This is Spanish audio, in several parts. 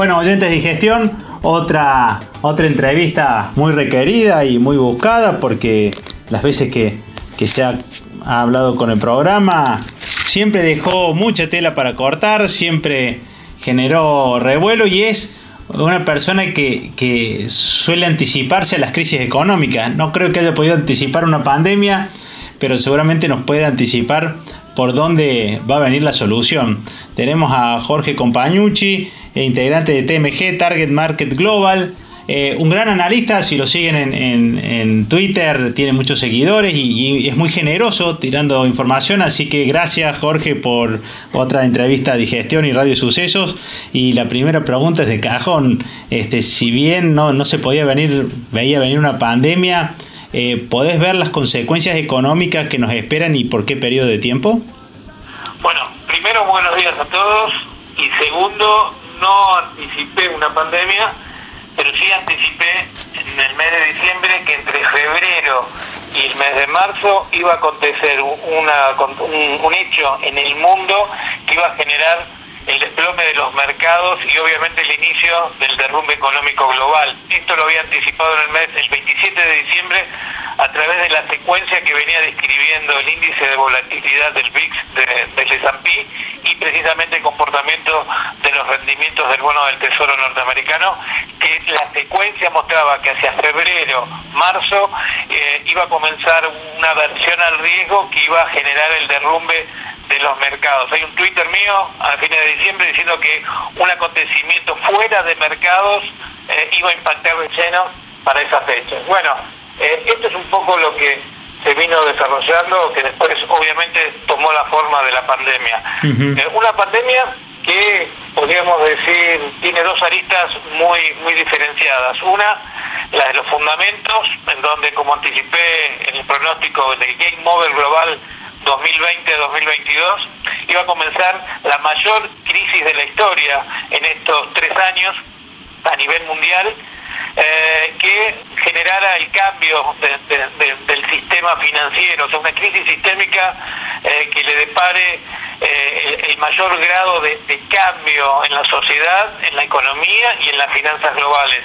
Bueno, oyentes de gestión, otra, otra entrevista muy requerida y muy buscada porque las veces que, que se ha hablado con el programa siempre dejó mucha tela para cortar, siempre generó revuelo y es una persona que, que, suele anticiparse a las crisis económicas. No creo que haya podido anticipar una pandemia, pero seguramente nos puede anticipar por dónde va a venir la solución. Tenemos a Jorge Compañucci, integrante de TMG, Target Market Global. Eh, un gran analista, si lo siguen en, Twitter, tiene muchos seguidores y, es muy generoso tirando información, así que gracias Jorge por otra entrevista de gestión y radio sucesos. Y la primera pregunta es de cajón, este, si bien no, no se podía venir, veía venir una pandemia, eh, ¿podés ver las consecuencias económicas que nos esperan y por qué periodo de tiempo? Bueno, primero buenos días a todos y segundo, no anticipé una pandemia, pero sí anticipé en el mes de diciembre que entre febrero y el mes de marzo iba a acontecer una, un, un hecho en el mundo que iba a generar el desplome de los mercados y obviamente el inicio del derrumbe económico global. Esto lo había anticipado en el mes, el 27 de diciembre, a través de la secuencia que venía describiendo el índice de volatilidad del VIX de, del S&P y precisamente el comportamiento de los rendimientos del bono del Tesoro norteamericano, que la secuencia mostraba que hacia febrero, marzo, eh, iba a comenzar una versión al riesgo que iba a generar el derrumbe de los mercados. Hay un Twitter mío a fines de diciembre diciendo que un acontecimiento fuera de mercados eh, iba a impactar de lleno para esa fecha. Bueno, eh, esto es un poco lo que se vino desarrollando, que después obviamente tomó la forma de la pandemia. Eh, una pandemia que podríamos decir tiene dos aristas muy muy diferenciadas. Una, la de los fundamentos, en donde como anticipé en el pronóstico del Game Over Global 2020-2022 iba a comenzar la mayor crisis de la historia en estos tres años a nivel mundial eh, que generara el cambio del sistema financiero, o sea, una crisis sistémica eh, que le depare eh, el, mayor grado de, cambio en la sociedad, en la economía y en las finanzas globales.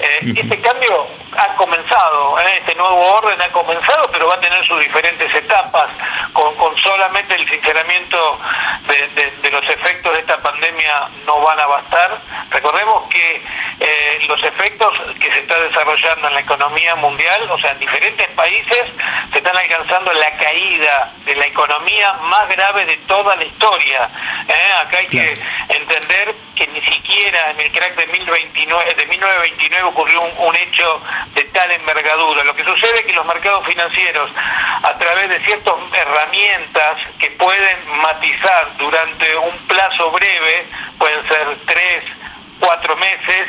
este cambio ha comenzado, ¿eh? este nuevo orden ha comenzado, pero va a tener sus diferentes etapas, con, con solamente el sinceramiento de, de, los efectos de esta pandemia no van a bastar. Recordemos que eh, los efectos que se está desarrollando en la economía mundial, o sea, en diferentes países, se están alcanzando la caída de la economía más grave de toda la historia. ¿eh? Acá hay que entender que ni siquiera en el crack de, 1029, de 1929 ocurrió un, un hecho de tal envergadura. Lo que sucede es que los mercados financieros, a través de ciertas herramientas que pueden matizar durante un plazo breve, pueden ser tres, cuatro meses,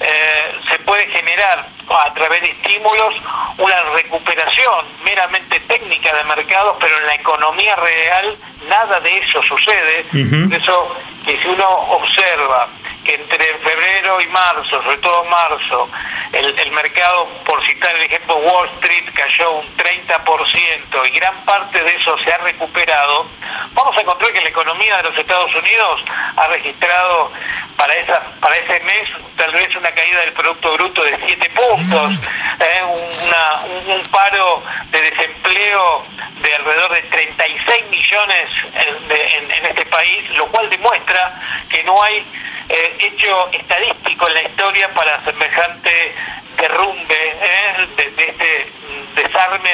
eh, se puede generar a través de estímulos una recuperación meramente técnica de mercados, pero en la economía real nada de eso sucede. Por eso que si uno observa que entre febrero y marzo, sobre todo marzo, el, el mercado, por citar el ejemplo, Wall Street cayó un 30% y gran parte de eso se ha recuperado, vamos a encontrar que la economía de los Estados Unidos ha registrado para esa para ese mes tal vez una caída del Producto Bruto de 7 puntos, eh, una, un, paro de desempleo de alrededor de 36 millones en, en este país, lo cual demuestra que no hay eh, hecho estadístico en la historia para semejante derrumbe eh, de, este desarme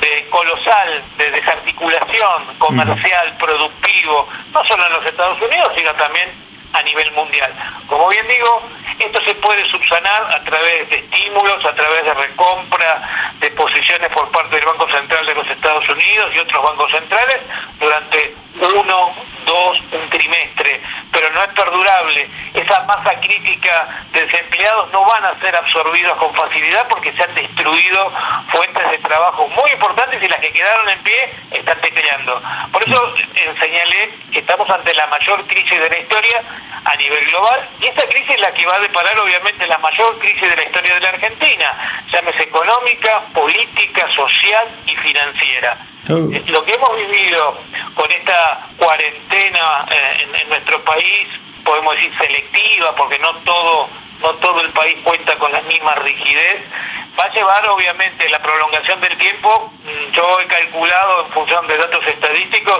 de, colosal de desarticulación comercial, productivo, no solo en los Estados Unidos, sino también a nivel mundial. Como bien digo, esto se puede subsanar a través de estímulos, a través de recompra de posiciones por parte del Banco Central de los Estados Unidos y otros bancos centrales durante uno, dos, un trimestre, pero no es perdurable. Esa masa crítica de desempleados no van a ser absorbidos con facilidad porque se han destruido fuentes de trabajo muy importantes y las que quedaron en pie están tecleando. Por eso eh, señalé que estamos ante la mayor crisis de la historia a nivel global y esta crisis es la que va a deparar obviamente la mayor crisis de la historia de la Argentina, llámese económica, política, social y financiera. Oh. Eh, lo que hemos vivido con esta cuarentena eh, en, nuestro país podemos decir selectiva, porque no todo no todo el país cuenta con la misma rigidez, va a llevar obviamente la prolongación del tiempo. Mm, yo he calculado en función de datos estadísticos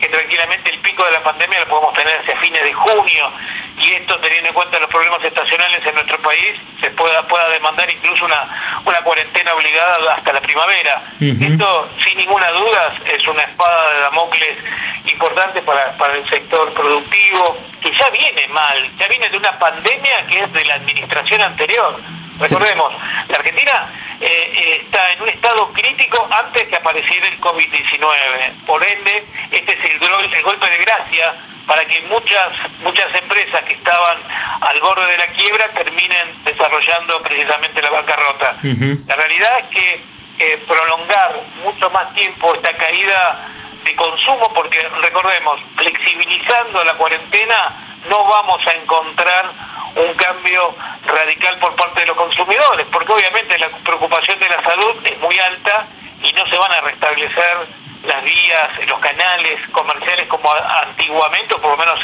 que tranquilamente el pico de la pandemia lo podemos tener hacia fines de junio y esto teniendo en cuenta los problemas estacionales en nuestro país se pueda pueda demandar incluso una una cuarentena obligada hasta la primavera. Esto sin ninguna duda es una espada de Damocles importante para, para el sector productivo que ya viene mal, ya viene de una pandemia que es de la administración anterior. Recordemos, la Argentina eh, eh, está en un estado crítico antes que apareciera el COVID-19. Por ende, este es el, el, golpe de gracia para que muchas muchas empresas que estaban al borde de la quiebra terminen desarrollando precisamente la bancarrota. La realidad es que eh, prolongar mucho más tiempo esta caída de consumo, porque recordemos, flexibilizando la cuarentena no vamos a encontrar un cambio radical por parte de los consumidores, porque obviamente la preocupación de la salud es muy alta y no se van a restablecer las vías, los canales comerciales como antiguamente, o por lo menos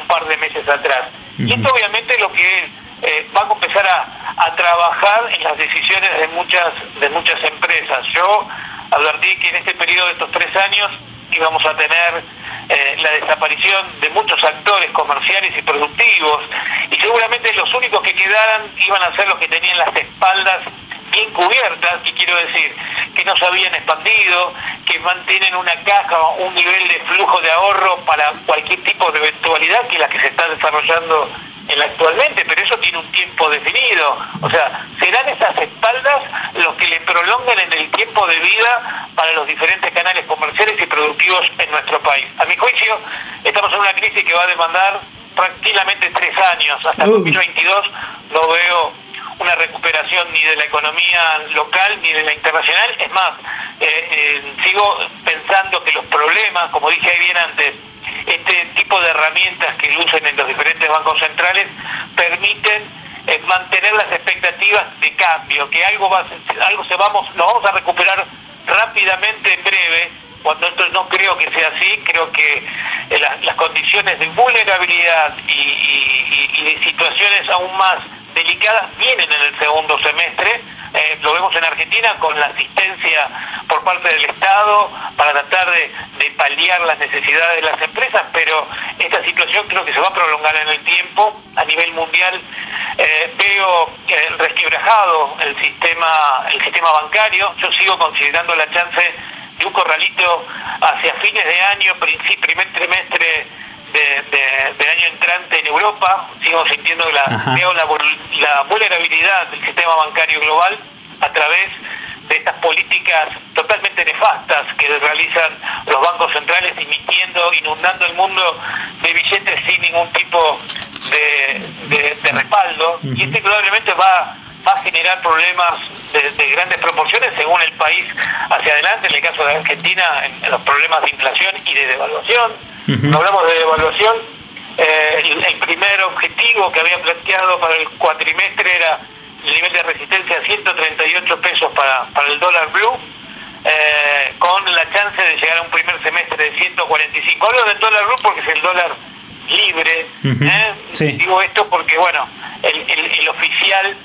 un par de meses atrás. Y esto obviamente lo que eh, va a empezar a, a, trabajar en las decisiones de muchas, de muchas empresas. Yo advertí que en este periodo de estos tres años íbamos a tener eh, la desaparición de muchos actores comerciales y productivos y seguramente los únicos que quedaran iban a ser los que tenían las espaldas bien cubiertas, y quiero decir, que no se habían expandido, que mantienen una caja, un nivel de flujo de ahorro para cualquier tipo de eventualidad que la que se está desarrollando en actualmente, pero eso tiene un tiempo definido. O sea, serán esas espaldas que le prolonguen en el tiempo de vida para los diferentes canales comerciales y productivos en nuestro país. A mi juicio, estamos en una crisis que va a demandar tranquilamente tres años. Hasta el 2022 no veo una recuperación ni de la economía local ni de la internacional. Es más, eh, eh, sigo pensando que los problemas, como dije ahí bien antes, este tipo de herramientas que lucen en los diferentes bancos centrales permiten eh, mantener las expectativas de cambio, que algo va, algo se vamos, lo vamos a recuperar rápidamente en breve. Cuando esto no creo que sea así, creo que eh, las condiciones de vulnerabilidad y de situaciones aún más delicadas vienen en el segundo semestre eh, lo vemos en Argentina con la asistencia por parte del Estado para tratar de, paliar las necesidades de las empresas, pero esta situación creo que se va a prolongar en el tiempo. A nivel mundial eh, veo eh, resquebrajado el sistema, el sistema bancario. Yo sigo considerando la chance de un corralito hacia fines de año, primer trimestre del año entrante en Europa, sigo sintiendo la, la, vulnerabilidad del sistema bancario global a través de estas políticas totalmente nefastas que realizan los bancos centrales emitiendo, inundando el mundo de billetes sin ningún tipo de, respaldo. Y esto probablemente va, va a generar problemas de, grandes proporciones según el país hacia adelante, en el caso de Argentina, en los problemas de inflación y de devaluación hablamos de devaluación, eh, el, primer objetivo que había planteado para el cuatrimestre era el nivel de resistencia a 138 pesos para, para el dólar blue, eh, con la chance de llegar a un primer semestre de 145. Hablo del dólar blue porque es el dólar libre. ¿eh? Digo esto porque, bueno, el, el, el oficial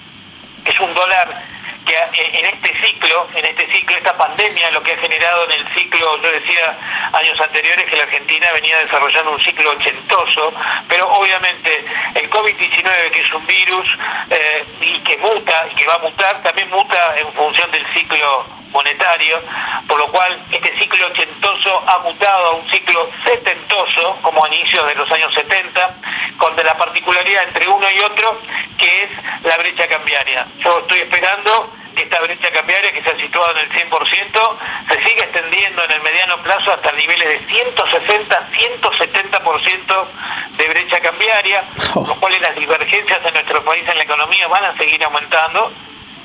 es un dólar que en este ciclo, en este ciclo, esta pandemia, lo que ha generado en el ciclo, yo decía años anteriores que la Argentina venía desarrollando un ciclo ochentoso, pero obviamente el COVID-19, que es un virus eh, y que muta y que va a mutar, también muta en función del ciclo monetario, por lo cual este ciclo ochentoso ha mutado a un ciclo setentoso, como a inicios de los años 70, con de la particularidad entre uno y otro, que es la brecha cambiaria. Yo estoy esperando que esta brecha cambiaria, que se ha situado en el 100%, se siga extendiendo en el mediano plazo hasta niveles de 160, 170% de brecha cambiaria, oh. lo cual las divergencias en nuestro país en la economía van a seguir aumentando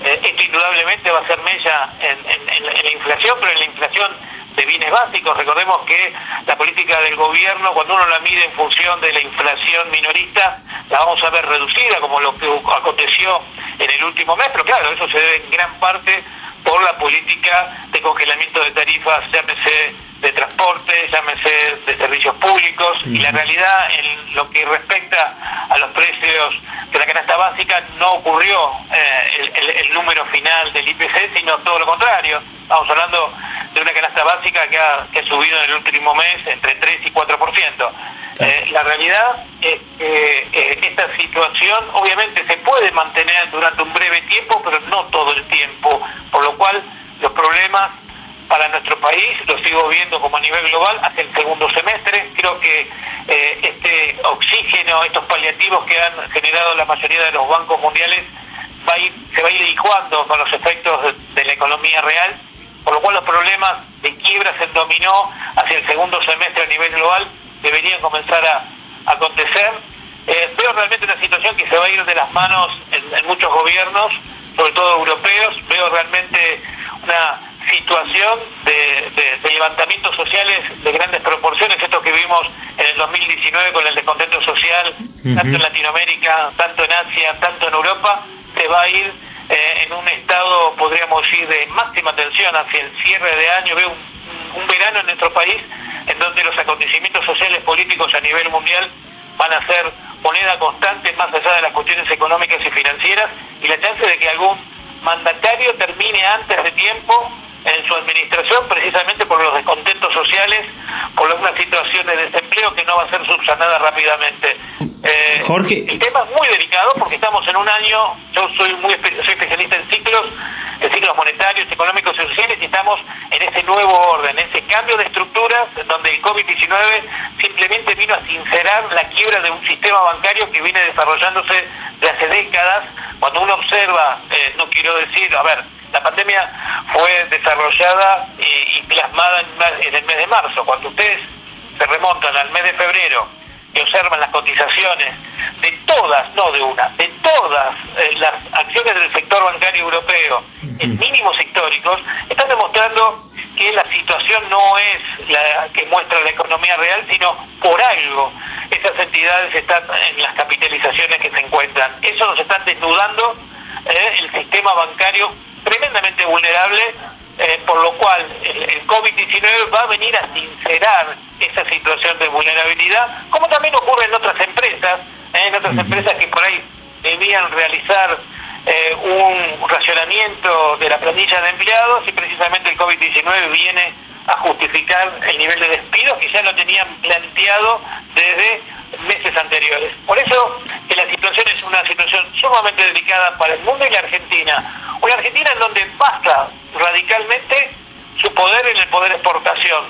eh, esto indudablemente va a ser mella en, en, la inflación, pero en la inflación de bienes básicos. Recordemos que la política del gobierno, cuando uno la mide en función de la inflación minorista, la vamos a ver reducida, como lo que aconteció en el último mes, pero claro, eso se debe en gran parte por la política de congelamiento de tarifas, llámese de transporte, llámese de servicios públicos, y la realidad en lo que respecta a los precios de la canasta básica no ocurrió eh, el, número final del IPC, sino todo lo contrario. Estamos hablando de una canasta básica que ha, subido en el último mes entre 3 y 4%. Eh, la realidad es que eh, esta situación obviamente se puede mantener durante un breve tiempo, pero no todo el tiempo, por lo cual los problemas para nuestro país, lo sigo viendo como a nivel global, hacia el segundo semestre. Creo que eh, este oxígeno, estos paliativos que han generado la mayoría de los bancos mundiales, va a ir, se va a ir licuando con los efectos de, la economía real, por lo cual los problemas de quiebras en dominó hacia el segundo semestre a nivel global deberían comenzar a, acontecer. Eh, veo realmente una situación que se va a ir de las manos en muchos gobiernos, sobre todo europeos. Veo realmente una situación de, levantamientos sociales de grandes proporciones, esto que vimos en el 2019 con el descontento social, tanto en Latinoamérica, tanto en Asia, tanto en Europa, se va a ir eh, en un estado, podríamos decir, de máxima tensión hacia el cierre de año. Veo un, verano en nuestro país en donde los acontecimientos sociales políticos a nivel mundial van a ser moneda constante más allá de las cuestiones económicas y financieras y la chance de que algún mandatario termine antes de tiempo en su administración precisamente por los descontentos sociales, por algunas situaciones de desempleo que no va a ser subsanada rápidamente. Eh, Jorge. El tema es muy delicado porque estamos en un año, yo soy muy soy especialista en ciclos, en ciclos monetarios, económicos y sociales y estamos en ese nuevo orden, ese cambio de estructuras donde el COVID-19 simplemente vino a sincerar la quiebra de un sistema bancario que viene desarrollándose de hace décadas. Cuando uno observa, eh, no quiero decir, a ver, la pandemia fue desarrollada y, plasmada en, el mes de marzo. Cuando ustedes se remontan al mes de febrero y observan las cotizaciones de todas, no de una, de todas eh, las acciones del sector bancario europeo en mínimos históricos, están demostrando que la situación no es la que muestra la economía real, sino por algo esas entidades están en las capitalizaciones que se encuentran. Eso nos está desnudando eh, el sistema bancario tremendamente vulnerable, eh, por lo cual el, COVID-19 va a venir a sincerar esa situación de vulnerabilidad, como también ocurre en otras empresas, eh, en otras empresas que por ahí debían realizar eh, un racionamiento de la planilla de empleados y precisamente el COVID-19 viene a justificar el nivel de despidos que ya lo tenían planteado desde meses anteriores. Por eso que la situación es una situación sumamente delicada para el mundo y la Argentina. Una donde basta radicalmente su poder en el poder exportación.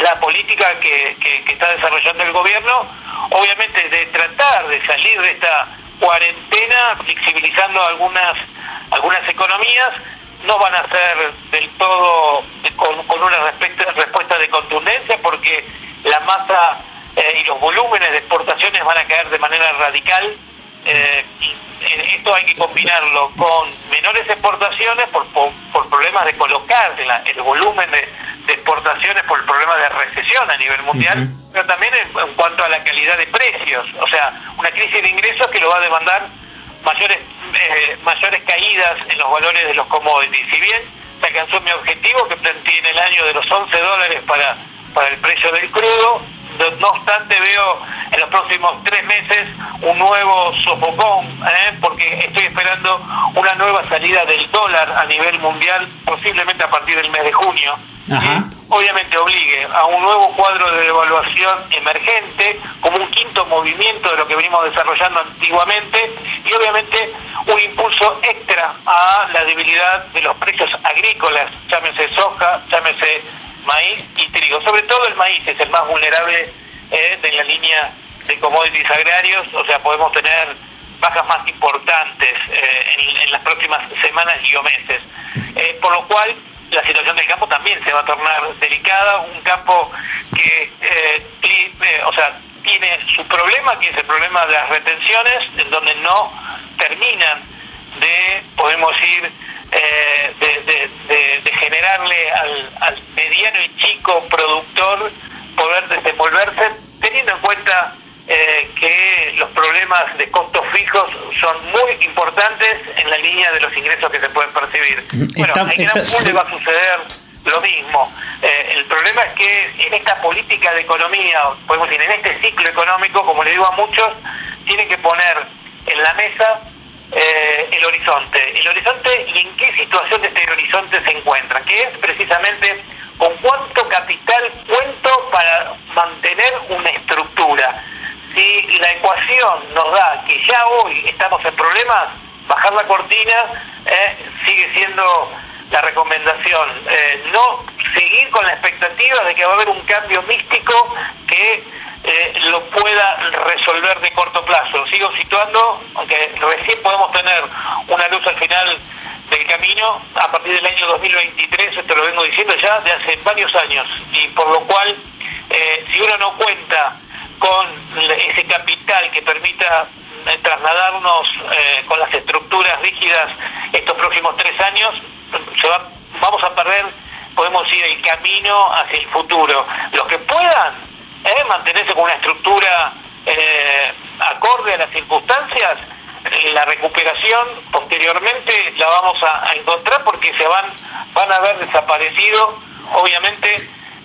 La política que, que, está desarrollando el gobierno, obviamente de tratar de salir de esta cuarentena, flexibilizando algunas, algunas economías, no van a ser del todo con, con una respuesta de contundencia porque la masa eh, y los volúmenes de exportaciones van a caer de manera radical. Eh, esto hay que combinarlo con menores exportaciones por, por, problemas de colocar el volumen de, exportaciones por el problema de recesión a nivel mundial, pero también en, cuanto a la calidad de precios, o sea, una crisis de ingresos que lo va a demandar mayores eh, mayores caídas en los valores de los commodities. Si bien se alcanzó mi objetivo, que planteé en el año de los 11 dólares para, para el precio del crudo, no obstante, veo en los próximos tres meses un nuevo sofocón, ¿eh? porque estoy esperando una nueva salida del dólar a nivel mundial, posiblemente a partir del mes de junio. obviamente obligue a un nuevo cuadro de devaluación emergente, como un quinto movimiento de lo que venimos desarrollando antiguamente, y obviamente un impulso extra a la debilidad de los precios agrícolas, llámese soja, llámese maíz y trigo. Sobre todo el maíz es el más vulnerable eh, de la línea de commodities agrarios, o sea, podemos tener bajas más importantes eh, en, las próximas semanas y o meses. Eh, por lo cual, la situación del campo también se va a tornar delicada, un campo que, o sea, tiene su problema, que es el problema de las retenciones, en donde no terminan de, podemos ir eh, de, generarle al, mediano y chico productor poder desenvolverse, teniendo en cuenta eh, que los problemas de costos fijos son muy importantes en la línea de los ingresos que se pueden percibir. Bueno, en Gran le va a suceder lo mismo. Eh, el problema es que en esta política de economía, podemos decir, en este ciclo económico, como le digo a muchos, tienen que poner en la mesa eh, el horizonte. El horizonte y en qué situación de este horizonte se encuentra, que es precisamente con cuánto capital cuento para mantener una estructura si la ecuación nos da que ya hoy estamos en problemas, bajar la cortina eh, sigue siendo la recomendación. Eh, no seguir con la expectativa de que va a haber un cambio místico que eh, lo pueda resolver de corto plazo. Sigo situando, aunque recién podemos tener una luz al final del camino, a partir del año 2023, esto lo vengo diciendo ya de hace varios años, y por lo cual, si uno no cuenta con ese capital que permita eh, trasladarnos eh, con las estructuras rígidas estos próximos tres años, se va, vamos a perder, podemos ir el camino hacia el futuro. Los que puedan eh, mantenerse con una estructura acorde a las circunstancias, la recuperación posteriormente la vamos a, a encontrar porque se van, van a haber desaparecido, obviamente,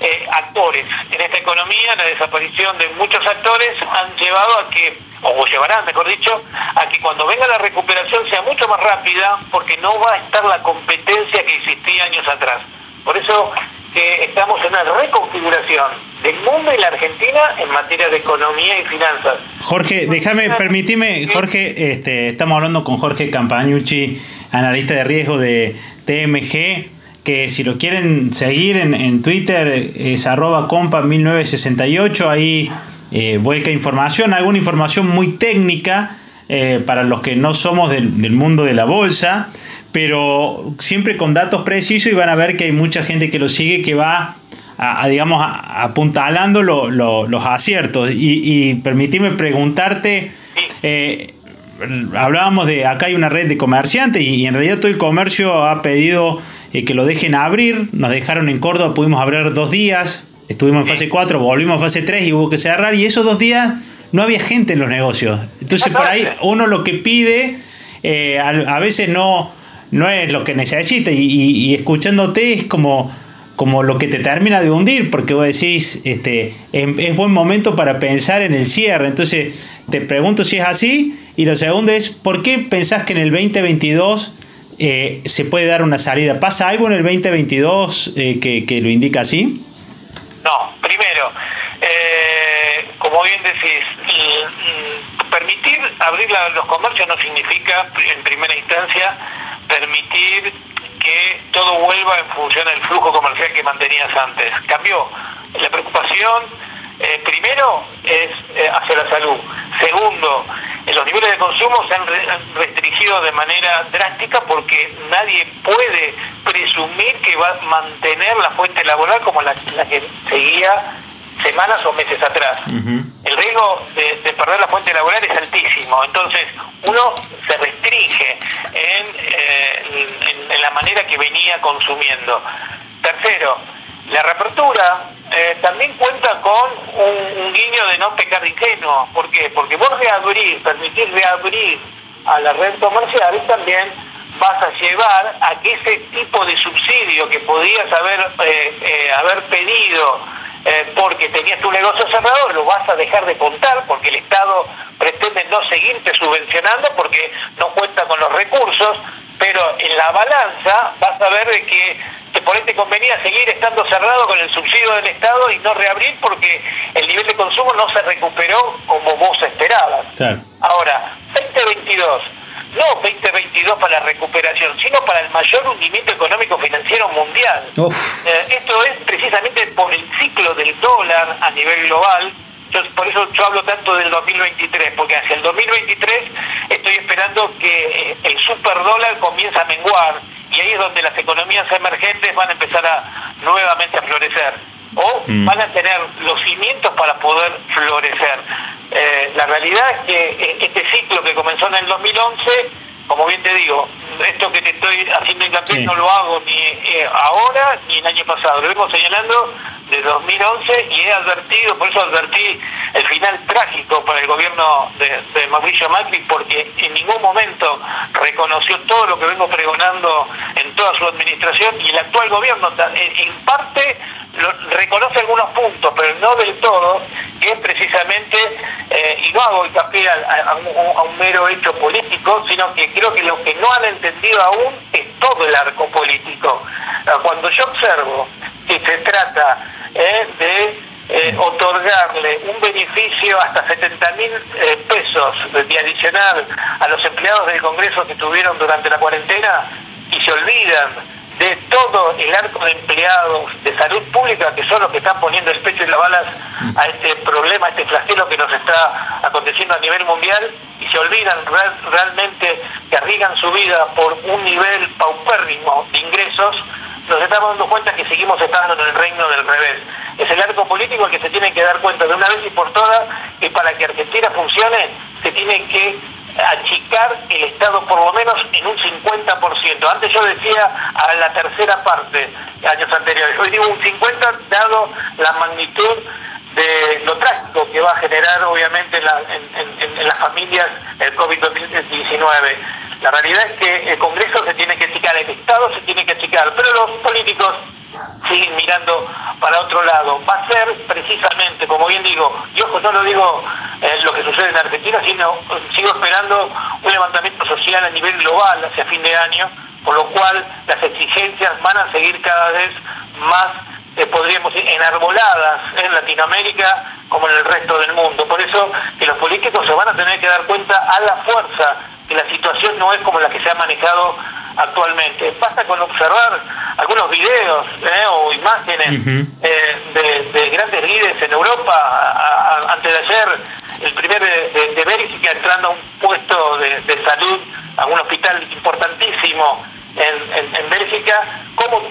eh, actores. En esta economía, la desaparición de muchos actores han llevado a que, o llevarán, mejor dicho, a que cuando venga la recuperación sea mucho más rápida, porque no va a estar la competencia que existía años atrás. Por eso que estamos en una reconfiguración del mundo y la Argentina en materia de economía y finanzas. Jorge, déjame, permitime, Jorge, este, estamos hablando con Jorge Campañucci, analista de riesgo de TMG que si lo quieren seguir en, Twitter es arroba compa 1968, ahí eh, vuelca información, alguna información muy técnica eh, para los que no somos del, mundo de la bolsa, pero siempre con datos precisos y van a ver que hay mucha gente que lo sigue que va a, digamos apuntalando los aciertos y, y permitime preguntarte eh, hablábamos de acá hay una red de comerciantes y en realidad todo el comercio ha pedido eh, que lo dejen abrir. Nos dejaron en Córdoba, pudimos abrir dos días. Estuvimos en fase 4, volvimos a fase 3 y hubo que cerrar. Y esos dos días no había gente en los negocios. Entonces, por ahí uno lo que pide eh, a, veces no, no es lo que necesita. Y, escuchándote es como, como lo que te termina de hundir, porque vos decís, este, es, es buen momento para pensar en el cierre. Entonces, te pregunto si es así. Y lo segundo es, ¿por qué pensás que en el 2022 eh, se puede dar una salida. ¿Pasa algo en el 2022 eh, que, lo indica así? No, primero, eh, como bien decís, permitir abrir los comercios no significa, en primera instancia, permitir que todo vuelva en función del flujo comercial que mantenías antes. Cambió. La preocupación, primero, es hacia la salud. Segundo, los niveles de consumo se han restringido de manera drástica porque nadie puede presumir que va a mantener la fuente laboral como la, que seguía semanas o meses atrás. El riesgo de, perder la fuente laboral es altísimo, entonces uno se restringe en, eh, en la manera que venía consumiendo. Tercero, la reapertura eh, también cuenta con un, guiño de no pecar ingenuo. ¿Por qué? Porque vos reabrir, permitir reabrir a la red comercial también vas a llevar a que ese tipo de subsidio que podías haber, eh, eh, haber pedido porque tenías tu negocio cerrado, lo vas a dejar de contar porque el Estado pretende no seguirte subvencionando porque no cuenta con los recursos, pero en la balanza vas a ver de que que por este convenía seguir estando cerrado con el subsidio del Estado y no reabrir porque el nivel de consumo no se recuperó como vos esperabas. Ahora, 2022, no 2022 para la recuperación, sino para el mayor hundimiento económico financiero mundial. Eh, esto es precisamente por el ciclo del dólar a nivel global. Entonces, por eso yo hablo tanto del 2023, porque hacia el 2023 estoy esperando que eh, el superdólar comience a menguar y ahí es donde las economías emergentes van a empezar a nuevamente a florecer o mm. van a tener los cimientos para poder florecer. Eh, la realidad es que eh, este ciclo que comenzó en el 2011 como bien te digo, esto que te estoy haciendo hincapié no lo hago ni eh, ahora ni el año pasado, lo vengo señalando de 2011 y he advertido, por eso advertí el final trágico para el gobierno de, Mauricio Macri, porque en ningún momento reconoció todo lo que vengo pregonando en toda su administración y el actual gobierno en parte reconoce algunos puntos, pero no del todo, que es precisamente, eh, y no hago hincapié a, un, mero hecho político, sino que creo que lo que no han entendido aún es todo el arco político. Cuando yo observo que se trata eh, de eh, otorgarle un beneficio hasta 70 mil pesos de adicional a los empleados del Congreso que tuvieron durante la cuarentena y se olvidan de todo el arco de empleados de salud pública que son los que están poniendo el pecho y las balas a este problema, a este flagelo que nos está aconteciendo a nivel mundial y se olvidan realmente que arriesgan su vida por un nivel paupérrimo de ingresos, nos estamos dando cuenta que seguimos estando en el reino del revés. Es el arco político el que se tiene que dar cuenta de una vez y por todas que para que Argentina funcione se tiene que achicar el Estado por lo menos en un 50%. Antes yo decía a la tercera parte, años anteriores. Hoy digo un 50% dado la magnitud de lo trágico que va a generar obviamente en, las familias el COVID-19. La realidad es que el Congreso se tiene que achicar, el Estado se tiene que achicar, pero los políticos siguen mirando para otro lado. Va a ser precisamente, como bien digo, y ojo, no lo digo eh, lo que sucede en Argentina, sino sigo esperando un levantamiento social a nivel global hacia fin de año, por lo cual las exigencias van a seguir cada vez más, eh, podríamos decir, enarboladas en Latinoamérica como en el resto del mundo. Por eso que los políticos se van a tener que dar cuenta a la fuerza que la situación no es como la que se ha manejado actualmente. Basta con observar algunos videos eh, o imágenes eh, de, grandes líderes en Europa, antes de ayer, el primer de, de, Bélgica entrando a un puesto de, salud, a un hospital importantísimo en, en, Bélgica, como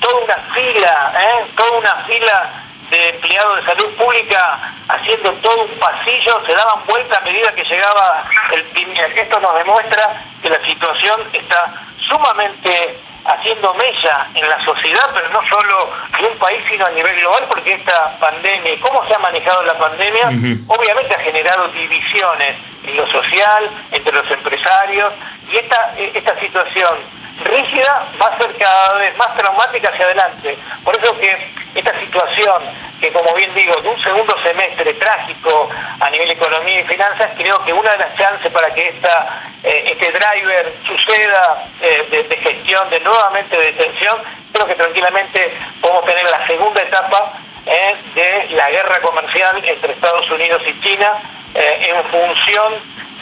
toda una fila, eh, toda una fila de empleados de salud pública haciendo todo un pasillo, se daban vuelta a medida que llegaba el primer. Esto nos demuestra que la situación está sumamente haciendo mella en la sociedad, pero no solo en un país, sino a nivel global, porque esta pandemia, cómo se ha manejado la pandemia, obviamente ha generado divisiones en lo social, entre los empresarios, y esta, esta situación rígida va a ser cada vez más traumática hacia adelante. Por eso que esta situación, que como bien digo, de un segundo semestre trágico a nivel economía y finanzas, creo que una de las chances para que esta, eh, este driver suceda eh, de, gestión, de nuevamente de tensión, creo que tranquilamente podemos tener la segunda etapa eh, de la guerra comercial entre Estados Unidos y China en función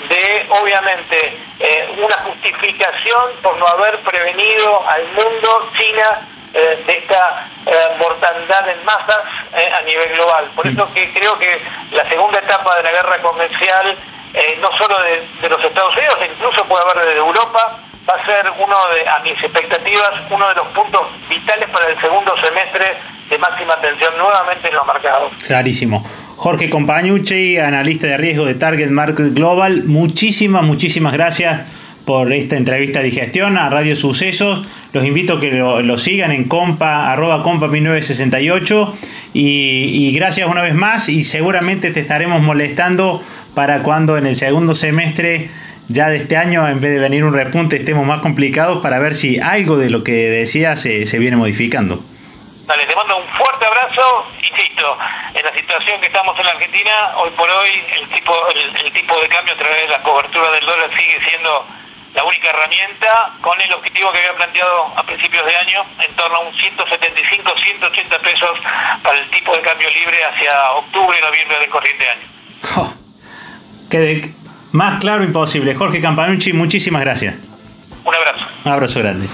de, obviamente, eh, una justificación por no haber prevenido al mundo, China, eh, de esta eh, mortandad en masas a nivel global. Por eso que creo que la segunda etapa de la guerra comercial, no solo de, los Estados Unidos, incluso puede haber de Europa, va a ser uno de, a mis expectativas, uno de los puntos vitales para el segundo semestre de máxima atención nuevamente en los mercados. Clarísimo. Jorge Compañucci, analista de riesgo de Target Market Global, muchísimas, muchísimas gracias por esta entrevista de digestión a Radio Sucesos. Los invito a que lo, sigan en compa, arroba compa 1968 y, y gracias una vez más y seguramente te estaremos molestando para cuando en el segundo semestre ya de este año, en vez de venir un repunte, estemos más complicados para ver si algo de lo que decía se, se viene modificando. Dale, te mando un fuerte abrazo. Insisto, en la situación que estamos en la Argentina, hoy por hoy el tipo, el, tipo de cambio a través de la cobertura del dólar sigue siendo la única herramienta con el objetivo que había planteado a principios de año en torno a un 175, 180 pesos para el tipo de cambio libre hacia octubre y noviembre del corriente año. Oh, quede más claro imposible. Jorge Campanucci, muchísimas gracias. Un abrazo. Un abrazo grande.